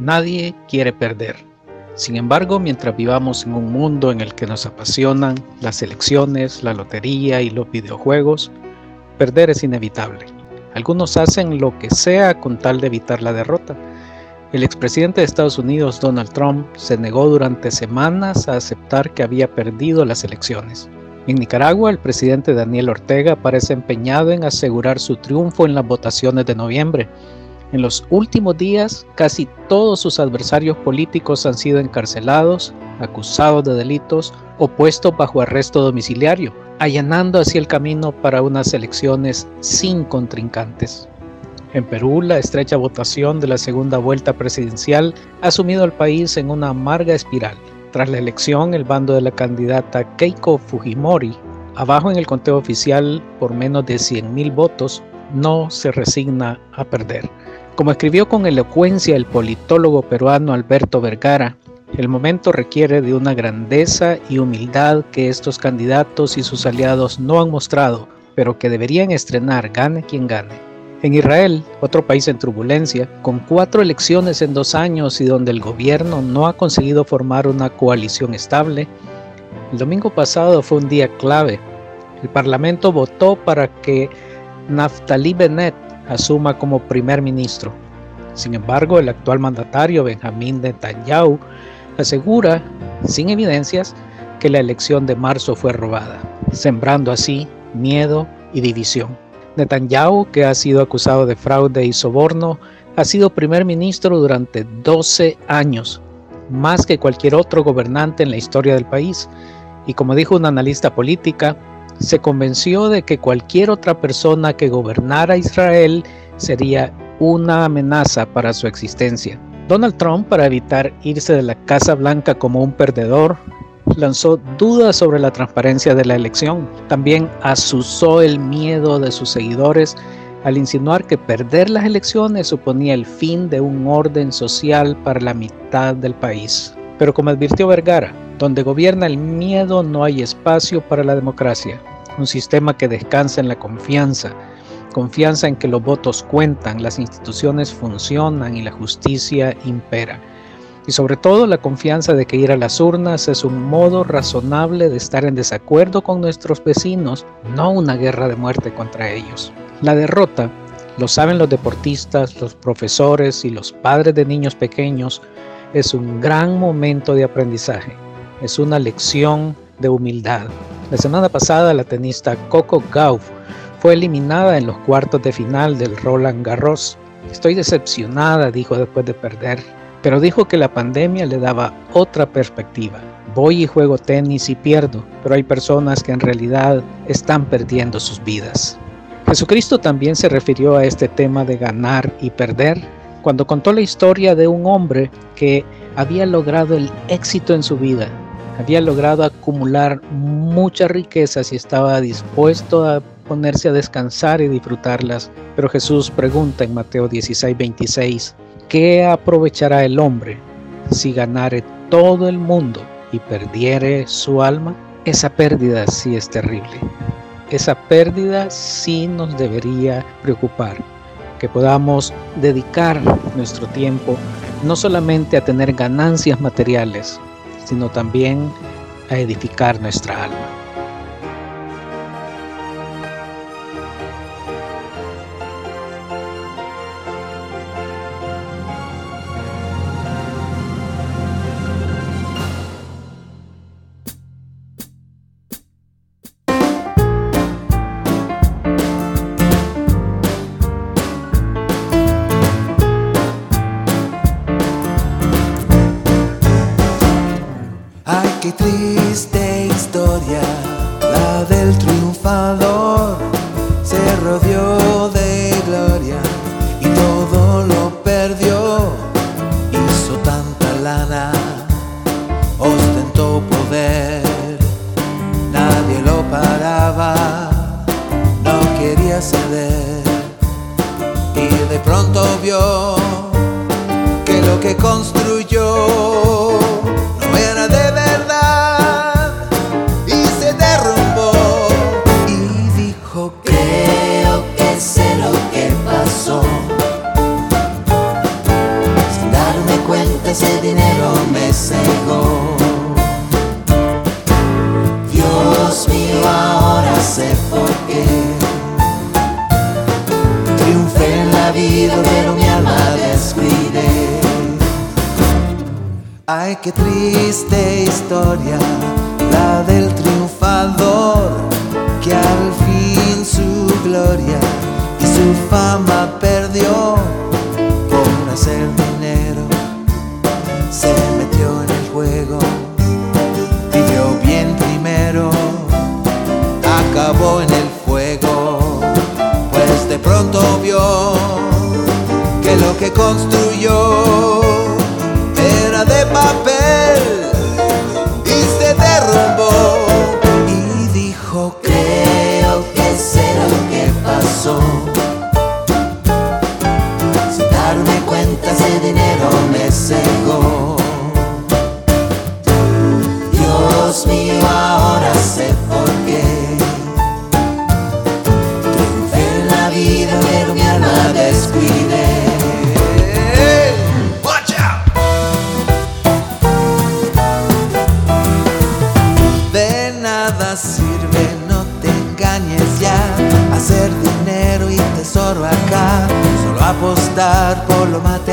Nadie quiere perder. Sin embargo, mientras vivamos en un mundo en el que nos apasionan las elecciones, la lotería y los videojuegos, perder es inevitable. Algunos hacen lo que sea con tal de evitar la derrota. El expresidente de Estados Unidos, Donald Trump, se negó durante semanas a aceptar que había perdido las elecciones. En Nicaragua, el presidente Daniel Ortega parece empeñado en asegurar su triunfo en las votaciones de noviembre, en los últimos días, casi todos sus adversarios políticos han sido encarcelados, acusados de delitos o puestos bajo arresto domiciliario, allanando así el camino para unas elecciones sin contrincantes. En Perú, la estrecha votación de la segunda vuelta presidencial ha sumido al país en una amarga espiral. Tras la elección, el bando de la candidata Keiko Fujimori, abajo en el conteo oficial por menos de 100.000 votos, no se resigna a perder. Como escribió con elocuencia el politólogo peruano Alberto Vergara, el momento requiere de una grandeza y humildad que estos candidatos y sus aliados no han mostrado, pero que deberían estrenar gane quien gane. En Israel, otro país en turbulencia, con cuatro elecciones en dos años y donde el gobierno no ha conseguido formar una coalición estable, el domingo pasado fue un día clave. El Parlamento votó para que Naftali Bennett asuma como primer ministro. Sin embargo, el actual mandatario Benjamín Netanyahu asegura, sin evidencias, que la elección de marzo fue robada, sembrando así miedo y división. Netanyahu, que ha sido acusado de fraude y soborno, ha sido primer ministro durante 12 años, más que cualquier otro gobernante en la historia del país. Y como dijo una analista política, se convenció de que cualquier otra persona que gobernara Israel sería una amenaza para su existencia. Donald Trump, para evitar irse de la Casa Blanca como un perdedor, lanzó dudas sobre la transparencia de la elección. También asusó el miedo de sus seguidores al insinuar que perder las elecciones suponía el fin de un orden social para la mitad del país. Pero como advirtió Vergara, donde gobierna el miedo no hay espacio para la democracia un sistema que descansa en la confianza, confianza en que los votos cuentan, las instituciones funcionan y la justicia impera. Y sobre todo la confianza de que ir a las urnas es un modo razonable de estar en desacuerdo con nuestros vecinos, no una guerra de muerte contra ellos. La derrota, lo saben los deportistas, los profesores y los padres de niños pequeños, es un gran momento de aprendizaje, es una lección de humildad. La semana pasada la tenista Coco Gauff fue eliminada en los cuartos de final del Roland Garros. Estoy decepcionada, dijo después de perder, pero dijo que la pandemia le daba otra perspectiva. Voy y juego tenis y pierdo, pero hay personas que en realidad están perdiendo sus vidas. Jesucristo también se refirió a este tema de ganar y perder cuando contó la historia de un hombre que había logrado el éxito en su vida, había logrado acumular muchas riquezas y estaba dispuesto a ponerse a descansar y disfrutarlas. Pero Jesús pregunta en Mateo 16, 26, ¿qué aprovechará el hombre si ganare todo el mundo y perdiere su alma? Esa pérdida sí es terrible. Esa pérdida sí nos debería preocupar. Que podamos dedicar nuestro tiempo no solamente a tener ganancias materiales, sino también a edificar nuestra alma. Y de pronto vio que lo que consta qué triste historia, la del triunfador que al fin su gloria y su fama perdió por hacer dinero. Se metió en el juego, vivió bien primero, acabó en el fuego, pues de pronto vio que lo que construyó Dios mío ahora sé por qué triunfé en la vida pero mi alma descuidé Watch out! De nada sirve, no te engañes ya. Hacer dinero y tesoro acá, solo apostar por lo material.